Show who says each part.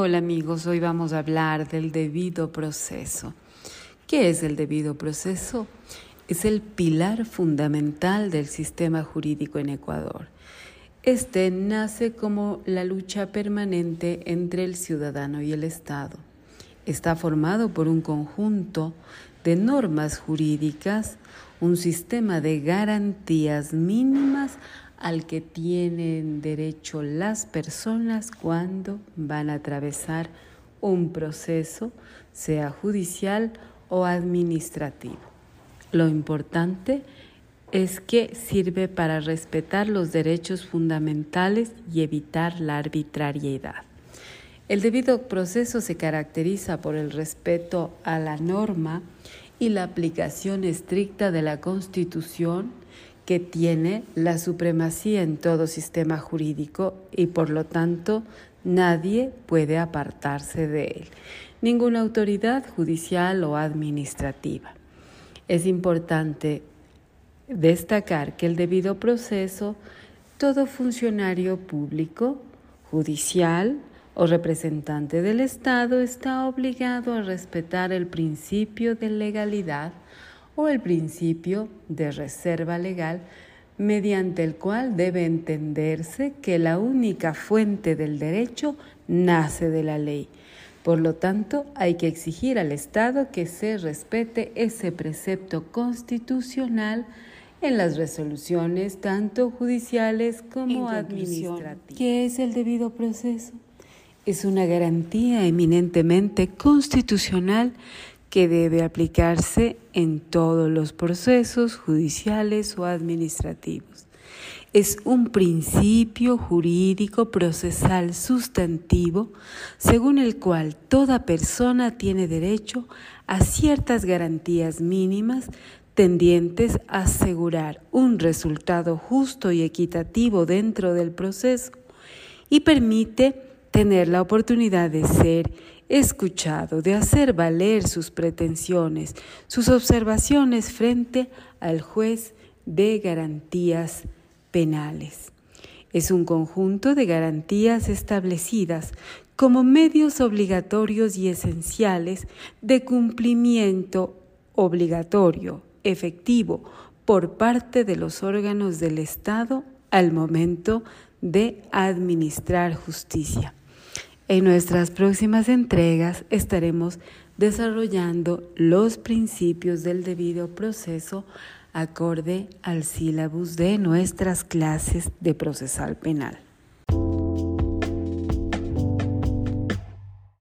Speaker 1: Hola amigos, hoy vamos a hablar del debido proceso. ¿Qué es el debido proceso? Es el pilar fundamental del sistema jurídico en Ecuador. Este nace como la lucha permanente entre el ciudadano y el Estado. Está formado por un conjunto de normas jurídicas, un sistema de garantías mínimas al que tienen derecho las personas cuando van a atravesar un proceso, sea judicial o administrativo. Lo importante es que sirve para respetar los derechos fundamentales y evitar la arbitrariedad. El debido proceso se caracteriza por el respeto a la norma y la aplicación estricta de la Constitución que tiene la supremacía en todo sistema jurídico y por lo tanto nadie puede apartarse de él, ninguna autoridad judicial o administrativa. Es importante destacar que el debido proceso, todo funcionario público, judicial o representante del Estado está obligado a respetar el principio de legalidad o el principio de reserva legal mediante el cual debe entenderse que la única fuente del derecho nace de la ley. Por lo tanto, hay que exigir al Estado que se respete ese precepto constitucional en las resoluciones tanto judiciales como administrativas. ¿Qué es el debido proceso? Es una garantía eminentemente constitucional que debe aplicarse en todos los procesos judiciales o administrativos. Es un principio jurídico procesal sustantivo según el cual toda persona tiene derecho a ciertas garantías mínimas tendientes a asegurar un resultado justo y equitativo dentro del proceso y permite tener la oportunidad de ser escuchado, de hacer valer sus pretensiones, sus observaciones frente al juez de garantías penales. Es un conjunto de garantías establecidas como medios obligatorios y esenciales de cumplimiento obligatorio, efectivo, por parte de los órganos del Estado al momento de administrar justicia. En nuestras próximas entregas estaremos desarrollando los principios del debido proceso acorde al sílabus de nuestras clases de procesal penal.